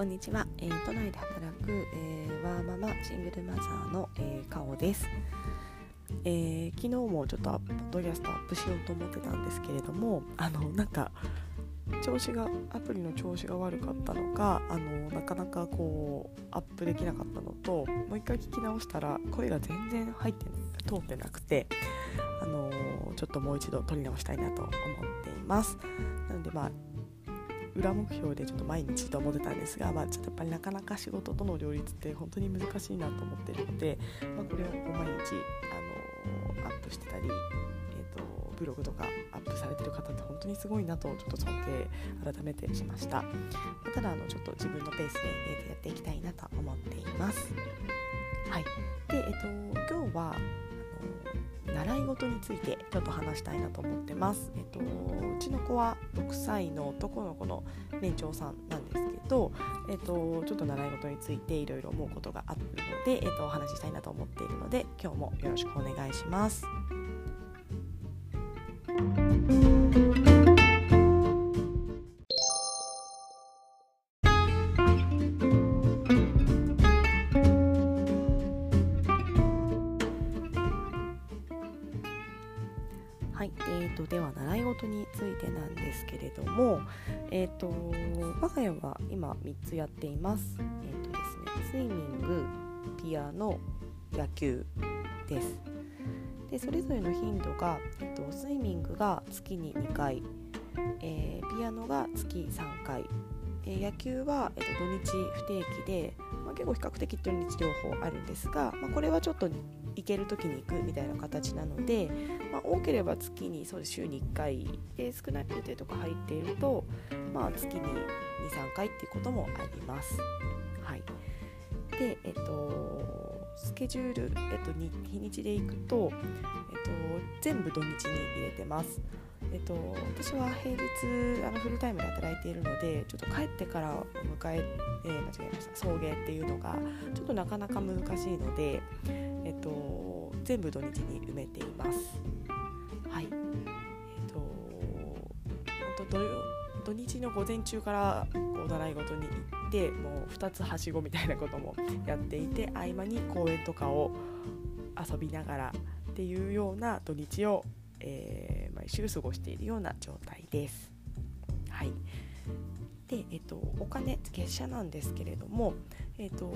こんにちは、えー、都内で働く、えー、ワーママシングルマザーの、えー、かおです、えー、昨日もちょっとポッドキャストアップしようと思ってたんですけれどもあのなんか調子がアプリの調子が悪かったのかあのなかなかこうアップできなかったのともう一回聞き直したら声が全然入って通ってなくてあのちょっともう一度撮り直したいなと思っています。なのでまあ裏目標でちょっと毎日と思ってたんですが、まあ、ちょっとやっぱりなかなか仕事との両立って本当に難しいなと思ってるので、まあ、これを毎日あのアップしてたり、えーと、ブログとかアップされてる方って本当にすごいなとちょっと尊敬改めてしました、ただあのちょっと自分のペースで、えー、とやっていきたいなと思っています。はい。で、え、ー、と今日は習い事についてちょっと話したいなと思ってます。えっと、うちの子は6歳の男の子の年長さんなんですけど、えっと、ちょっと習い事についていろいろ思うことがあるので、えっと、お話ししたいなと思っているので今日もよろしくお願いします。3つやっています。えーとですね、スイミング、ピアノ、野球です。でそれぞれの頻度が、えー、とスイミングが月に2回、えー、ピアノが月3回、えー、野球は、えー、と土日不定期で、まあ、結構比較的土日両方あるんですが、まあ、これはちょっと行ける時に行くみたいな形なので、まあ、多ければ月にそうです週に1回で少ない予定とか入っていると、まあ、月に23回っていうこともあります。はい、で、えっと、スケジュール、えっと、日にちで行くと、えっと、全部土日に入れてます。えっと、私は平日あのフルタイムで働いているのでちょっと帰ってから迎ええー、間違えました送迎っていうのがちょっとなかなか難しいので、えっと、全部土日に埋めています。はいえっと本当土日の午前中からこう習い事に行ってもう2つはしごみたいなこともやっていて合間に公園とかを遊びながらっていうような土日を、えー、毎週過ごしているような状態です。はいで、えっと、お金月謝なんですけれども、えっと、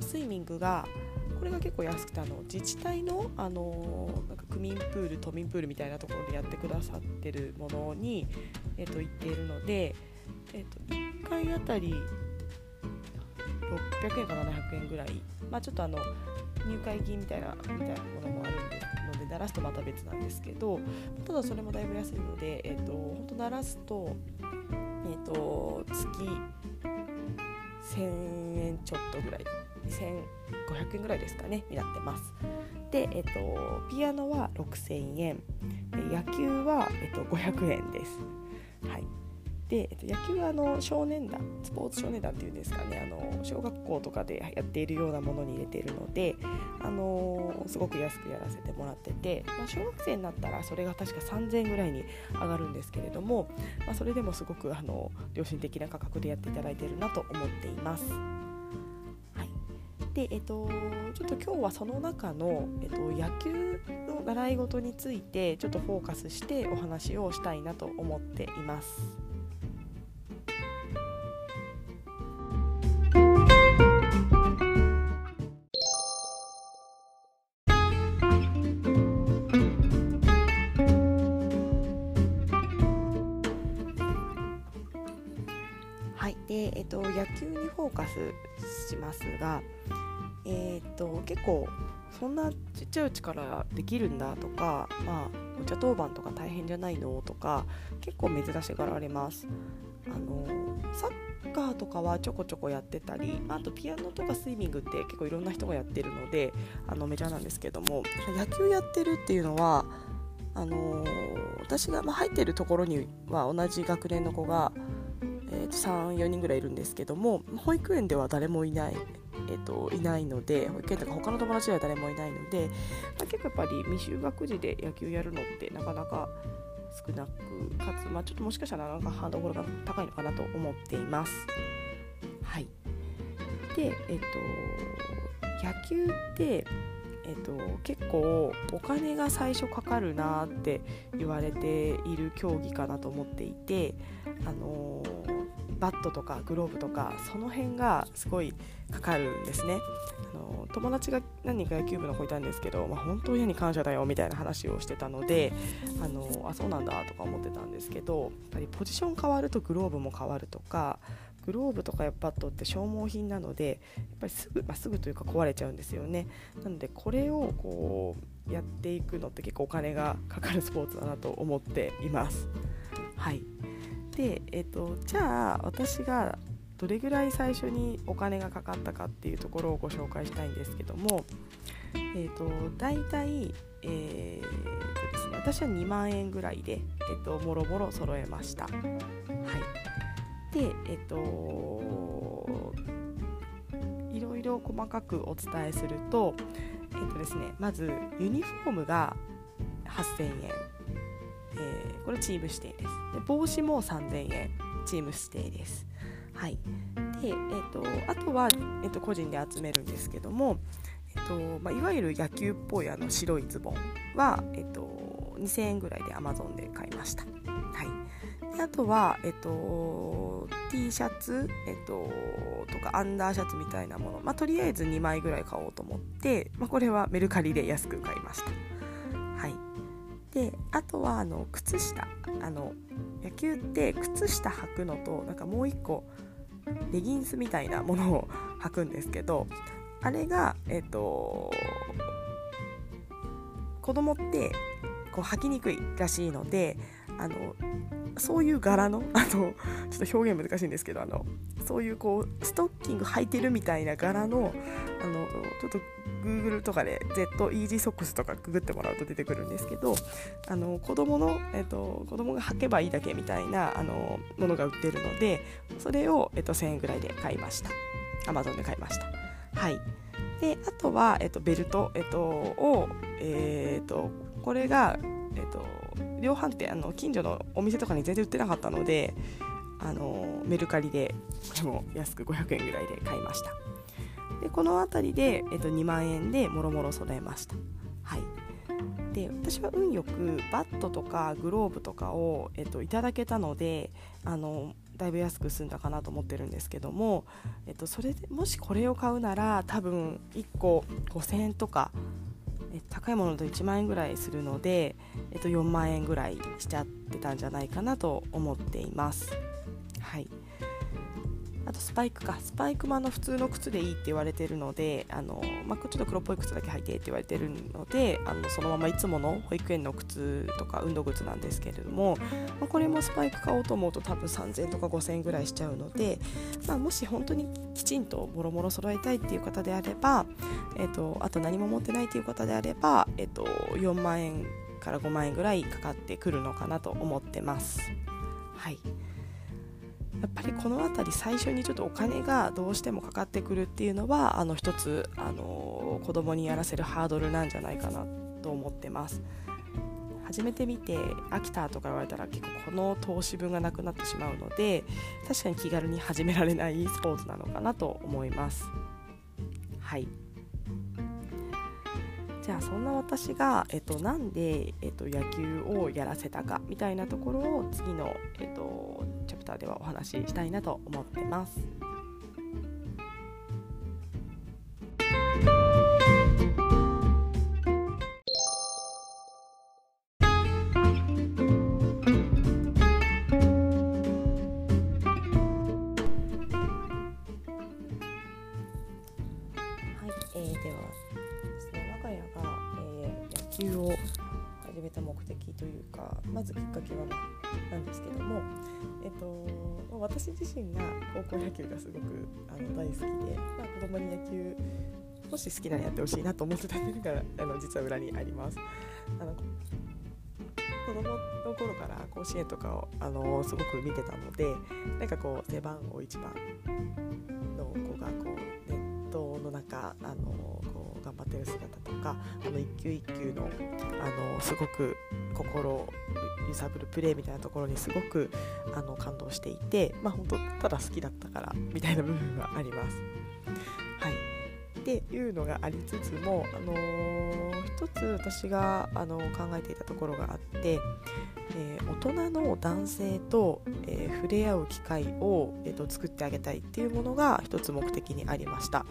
スイミングがこれが結構安くてあの自治体のあのなんか区民プール都民プールみたいなところでやってくださってるものに、えっと、行っているので、えっと、1回あたり600円か700円ぐらい、まあ、ちょっとあの入会金みたいなみたいなものもあるんでので鳴らすとまた別なんですけどただそれもだいぶ安いので、えっと、本当鳴らすとえーと、月1000円ちょっとぐらい。1500円ぐらいですかねになってます。で、えーと、ピアノは6000円。野球は、えーと、500円です。はい。で、えっと、野球はあの少年団スポーツ少年団っていうんですかねあの小学校とかでやっているようなものに入れているので、あのすごく安くやらせてもらってて、まあ、小学生になったらそれが確か3000円ぐらいに上がるんですけれども、まあ、それでもすごくあの良心的な価格でやっていただいているなと思っています。でえっと、ちょっと今日はその中の、えっと、野球の習い事についてちょっとフォーカスしてお話をしたいなと思っています。で、えっと、野球にフォーカスしますが、えー、っと結構そんなちっちゃいうちからできるんだとか、まあ、お茶当番とか大変じゃないのとか結構珍しがられます。あのサッカーとかはちょこちょこやってたりあとピアノとかスイミングって結構いろんな人がやってるのであのメジャーなんですけども野球やってるっていうのはあの私が、ま、入ってるところには同じ学年の子がえー、34人ぐらいいるんですけども保育園では誰もいない、えーと、いないので保育園とか他の友達では誰もいないので、まあ、結構やっぱり未就学児で野球やるのってなかなか少なくかつ、まあ、ちょっともしかしたらなんかハードルが高いのかなと思っています。はいでえっと野球ってえっと、結構お金が最初かかるなって言われている競技かなと思っていて、あのバットとかグローブとかその辺がすごいかかるんですね。あの友達が何人か野球部の子いたんですけど、まあ、本当親に感謝だよみたいな話をしてたのであのあそうなんだとか思ってたんですけどやっぱりポジション変わるとグローブも変わるとかグローブとかバットって消耗品なのでやっぱりすぐ、まあ、すぐというか壊れちゃうんですよね。なのでこれをこうやっていくのって結構お金がかかるスポーツだなと思っています。はい。で、えーと、じゃあ私がどれぐらい最初にお金がかかったかっていうところをご紹介したいんですけども、えーと、大体、えーとですね、私は2万円ぐらいで、えー、ともろもろ揃えました。はいでえっといろいろ細かくお伝えするとえっとですねまずユニフォームが8000円、えー、これチーム指定です。で帽子も3000円。チーム指定です。はい。で、えっと、あとは、えっと、個人で集めるんですけども、えっとまあ、いわゆる野球っぽいあの白いズボンは、えっと、2000円ぐらいで Amazon で買いました。あとは、えっと、T シャツ、えっと、とかアンダーシャツみたいなもの、まあ、とりあえず2枚ぐらい買おうと思って、まあ、これはメルカリで安く買いました。であとはあの靴下。あの野球って靴下履くのとなんかもう一個レギンスみたいなものを 履くんですけどあれがえっと子供ってこう履きにくいらしいのであのそういう柄の あのちょっと表現難しいんですけどあのそういうこうストッキング履いてるみたいな柄のあのちょっと Google とかで Z イージーソックスとかググってもらうと出てくるんですけどあの子供の、えっと、子供が履けばいいだけみたいなあのものが売ってるのでそれを、えっと、1000円ぐらいで買いました。Amazon で買いました。はい。であとは、えっと、ベルト、えっと、を、えっと、これが、えっと、量販店あの近所のお店とかに全然売ってなかったのであのメルカリでこれも安く500円ぐらいで買いました。でこの辺りで、えっと、2万円でもろもろ揃えました。はい。で私は運よくバットとかグローブとかを、えっと、いただけたのであのだいぶ安く済んだかなと思ってるんですけども、えっと、それでもしこれを買うなら多分1個5000円とか高いものと1万円ぐらいするので、えっと、4万円ぐらいしちゃってたんじゃないかなと思っています。はい。あとスパイクかスパイクもあの普通の靴でいいって言われてるのであの、まあ、ちょっと黒っぽい靴だけ履いてって言われてるのであのそのままいつもの保育園の靴とか運動靴なんですけれども、まあ、これもスパイク買おうと思うと多分3000とか5000円ぐらいしちゃうので、まあ、もし本当にきちんともろもろ揃えたいっていう方であれば、えーと、あと何も持ってないっていう方であれば、えーと、と4万円から5万円ぐらいかかってくるのかなと思ってます。はいやっぱりこの辺り最初にちょっとお金がどうしてもかかってくるっていうのはあの一つあの子供にやらせるハードルなんじゃないかなと思ってます。始めてみて飽きたとか言われたら結構この投資分がなくなってしまうので確かに気軽に始められないスポーツなのかなと思います。はいじゃあそんな私が、えっと、なんで、えっと、野球をやらせたかみたいなところを次の、えっと、ターではお話ししたいなと思ってます。球もし好きならやってほしいなと思ってたっていうのがあの実は裏にあります。あの子供の頃から甲子園とかをあのすごく見てたのでなんかこう背番号1番の子がこうネットの中あのこう頑張ってる姿とかあの一球一球のあのすごく心揺さぶるプレーみたいなところにすごくあの感動していて、まあ、本当ただ好きだったからみたいな部分はあります。っていうのがありつつも、あのー、一つ私が、あの考えていたところがあって、えー、大人の男性と、えー、触れ合う機会を、えーと、作ってあげたいっていうものが一つ目的にありました。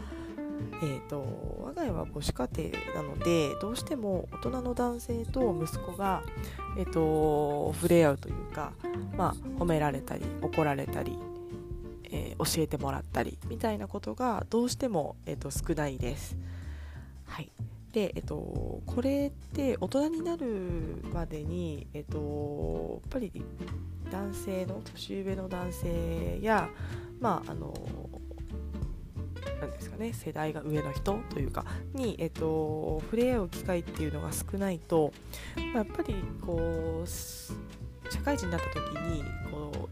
えーと、我が家は母子家庭なのでどうしても大人の男性と息子が、えーと、触れ合うというか、まあ、褒められたり怒られたり、えー、教えてもらったりみたいなことがどうしても、えーと少ないです。はい、で、えっと、これって大人になるまでに、えっと、やっぱり男性の年上の男性や、まあ、あのなんですかね、世代が上の人というかに、えっと、触れ合う機会っていうのが少ないと、まあ、やっぱりこう社会人になった時に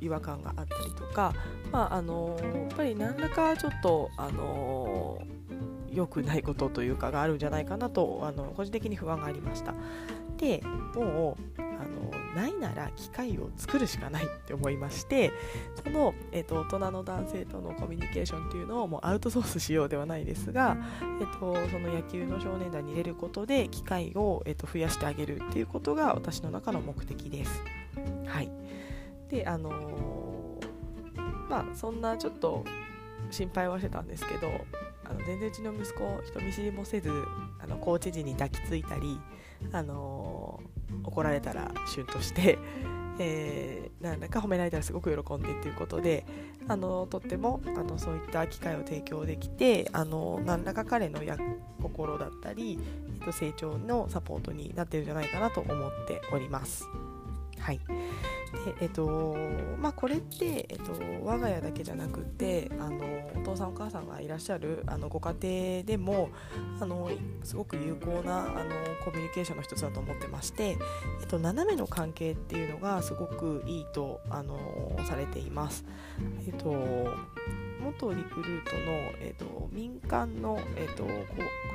違和感があったりとか、まあ、あのやっぱり何らかちょっとあの良くないことというかがあるんじゃないかなとあの個人的に不安がありましたでもうあのないなら機会を作るしかないって思いましてその、えーと、大人の男性とのコミュニケーションっていうのをもうアウトソースしようではないですが、えーと、その野球の少年団に入れることで機会を、えーと増やしてあげるっていうことが私の中の目的です。であのー、まあそんなちょっと心配はしてたんですけどあの全然うちの息子人見知りもせずあのコーチ陣に抱きついたり、あのー、怒られたらシュンとして、えー、なんだか褒められたらすごく喜んでということで、あのとってもあのそういった機会を提供できて、あの何らか彼のや心だったり、えっと、成長のサポートになってるんじゃないかなと思っております。はいでえっとまあ、これって、えっと、我が家だけじゃなくてあのお父さんお母さんがいらっしゃるあのご家庭でもあのすごく有効なあのコミュニケーションの一つだと思ってまして、えっと、斜めの関係っていうのがすごくいいとあのされています。えっと元リクルートの、えーと、民間の、えーと、校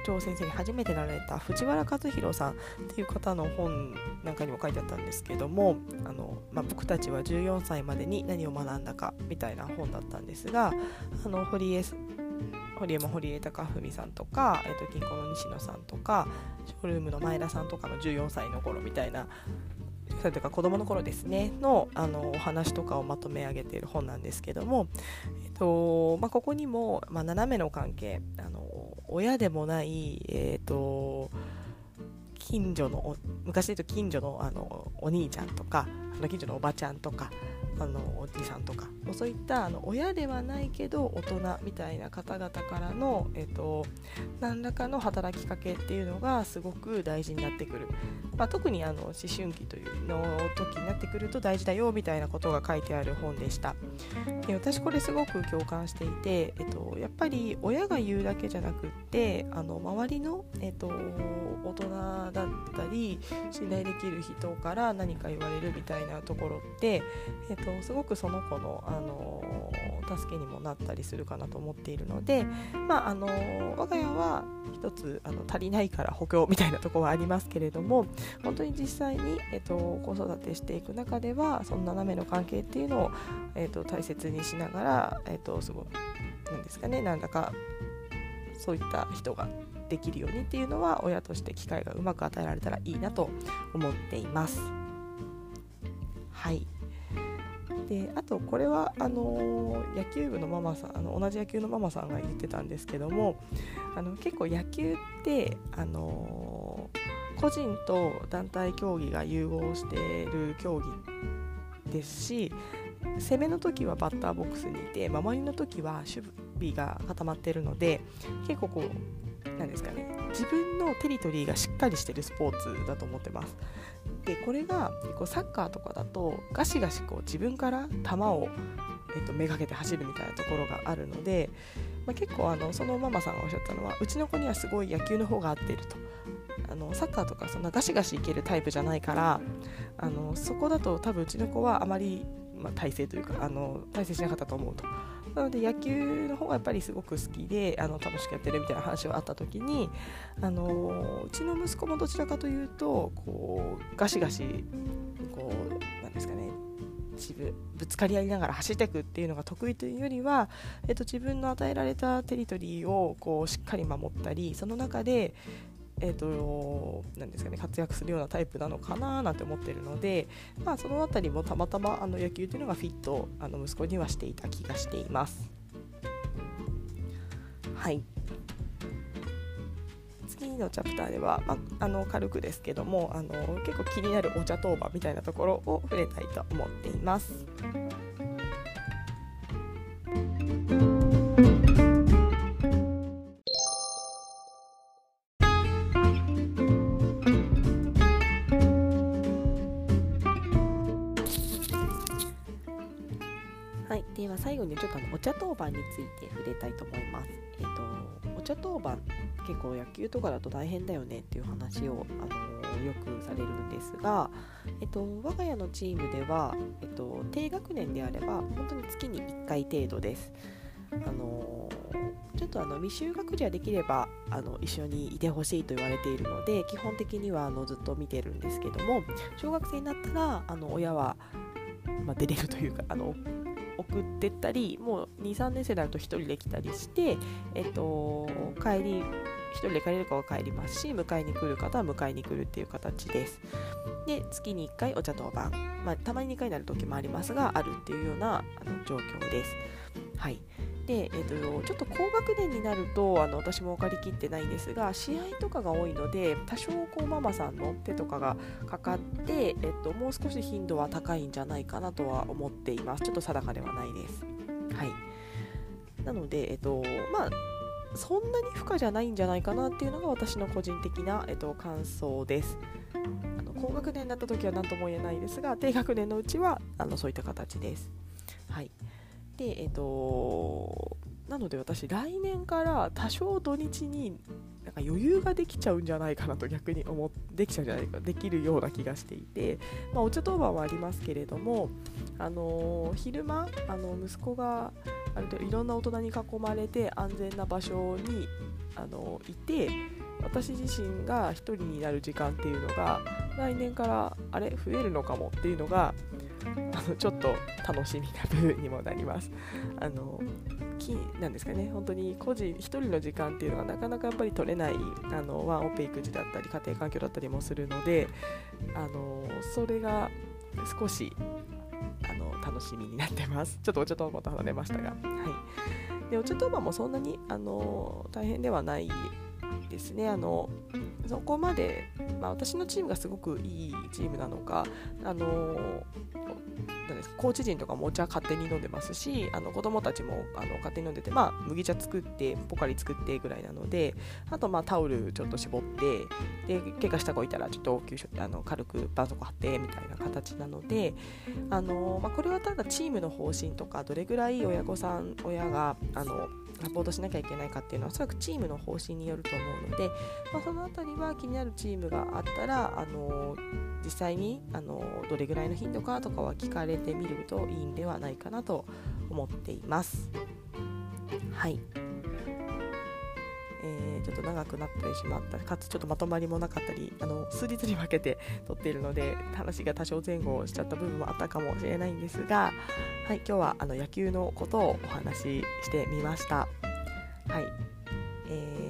長先生に初めてなられた藤原和弘さんっていう方の本なんかにも書いてあったんですけどもあの、まあ、僕たちは14歳までに何を学んだかみたいな本だったんですがあの堀江堀山堀江貴文さんとか、えー、と銀行の西野さんとかショールームの前田さんとかの14歳の頃みたいなそれとか子供の頃ですねのあのお話とかをまとめ上げている本なんですけども、えっとまあ、ここにも、まあ、斜めの関係あの親でもない、えっと近所の昔で言うと近所のあのお兄ちゃんとか近所のおばちゃんとかあのおじさんとか。そういったあの親ではないけど大人みたいな方々からの、えっと、何らかの働きかけっていうのがすごく大事になってくる、まあ、特にあの思春期というの時になってくると大事だよみたいなことが書いてある本でした。で私これすごく共感していて、えっと、やっぱり親が言うだけじゃなくってあの周りの、えっと、大人だったり信頼できる人から何か言われるみたいなところって、えっと、すごくその子の、あの助けにもなったりするかなと思っているので、まあ、あの我が家は一つあの足りないから補強みたいなところはありますけれども本当に実際に、えっと、子育てしていく中ではその斜めの関係っていうのを、えっと、大切にしながら、えっと、すごいなんですかねなんだかそういった人ができるようにっていうのは親として機会がうまく与えられたらいいなと思っています。はいであとこれはあの野球部のママさんあの同じ野球のママさんが言ってたんですけどもあの結構野球ってあの個人と団体競技が融合している競技ですし攻めの時はバッターボックスにいて守りの時は守備が固まっているので結構こうなんですかね。自分のテリトリーがしっかりしてるスポーツだと思ってます。でこれがこうサッカーとかだとガシガシこう自分から球を、えっと、めがけて走るみたいなところがあるので、まあ、結構あのそのママさんがおっしゃったのはうちの子にはすごい野球の方が合っていると。あのサッカーとかそんなガシガシいけるタイプじゃないからあのそこだと多分うちの子はあまり、まあ、体制というかあの体制しなかったと思うと。なので野球の方がやっぱりすごく好きであの楽しくやってるみたいな話があった時にあのうちの息子もどちらかというとこうガシガシこうなんですかね自分ぶつかり合いながら走っていくっていうのが得意というよりは、えっと、自分の与えられたテリトリーをこうしっかり守ったりその中で、えーと、なですかね、活躍するようなタイプなのかななんて思ってるので、まあ、その辺りもたまたまあの野球というのがフィットあの息子にはしていた気がしています。はい次のチャプターでは、まあ、あの軽くですけどもあの結構気になるお茶当番みたいなところを触れたいと思っています。では最後にちょっとお茶当番について触れたいと思います。えっ、ー、とお茶当番結構野球とかだと大変だよねっていう話を、あのよくされるんですが、えっ、ー、と、我が家のチームでは、えっ、ー、と、低学年であれば本当に月に1回程度です。あのちょっとあの未就学児はできればあの一緒にいてほしいと言われているので基本的にはあのずっと見てるんですけども小学生になったらあの親は、まあ、出れるというかあの送ってったりもう23年生になると1人で来たりして、えっと、帰り1人で帰れるかは帰りますし迎えに来る方は迎えに来るっていう形です。で月に1回お茶当番、まあ、たまに2回になる時もありますがあるっていうようなあの状況です。はい。で、えーと、ちょっと高学年になるとあの私も分かりきってないんですが試合とかが多いので多少こうママさんの手とかがかかって、えーと、もう少し頻度は高いんじゃないかなとは思っています。ちょっと定かではないです。はい。なので、えっ、ー、とまあそんなに負荷じゃないんじゃないかなっていうのが私の個人的な、えっ、ー、と、感想です。あの高学年になった時は何とも言えないですが低学年のうちはあのそういった形です。はい。でえっ、となので私来年から多少土日になんか余裕ができちゃうんじゃないかなと逆に思ってできちゃうんじゃないかできるような気がしていて、まあ、お茶当番はありますけれども、あの、昼間あの息子がある程度いろんな大人に囲まれて安全な場所に、あの、いて私自身が1人になる時間っていうのが来年からあれ増えるのかもっていうのがあ のちょっと楽しみな部分にもなります。あのきなんですかね本当に個人1人の時間っていうのがなかなかやっぱり取れないあのワンオペ育児だったり家庭環境だったりもするのであのそれが少しあの楽しみになってます。ちょっとお茶とまた離れましたが。はい、でお茶ともそんなにあの大変ではないですね。あのそこまで、まあ、私のチームがすごくいいチームなのか、あのです。コーチ陣とかもお茶勝手に飲んでますしあの子供たちもあの勝手に飲んでて、まあ、麦茶作ってポカリ作ってぐらいなのであとまあタオルちょっと絞ってで怪我した子いたらちょっと応急あの軽く絆創膏貼ってみたいな形なのであの、まあ、これはただチームの方針とかどれぐらい親御さん親があのサポートしなきゃいけないかっていうのはおそらくチームの方針によると思うので、まあ、その辺りは気になるチームがあったらあの実際にあのどれぐらいの頻度かとかは聞かれてみるといいんではないかなと思っています。はいえー、ちょっと長くなってしまったかつちょっとまとまりもなかったりあの数日に分けて撮っているので話が多少前後しちゃった部分もあったかもしれないんですが、はい、今日はあの野球のことをお話ししてみました。はいえー、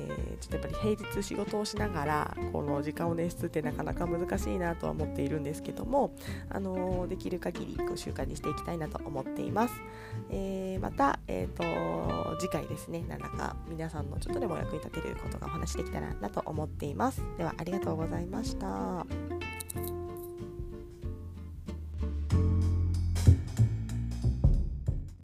ちょっとやっぱり平日仕事をしながらこの時間を捻出ってなかなか難しいなとは思っているんですけども、あのー、できる限りこう習慣にしていきたいなと思っています、えー、また、えーと、次回ですね何らか皆さんのちょっとでも役に立てることがお話できたらなと思っています。ではありがとうございました。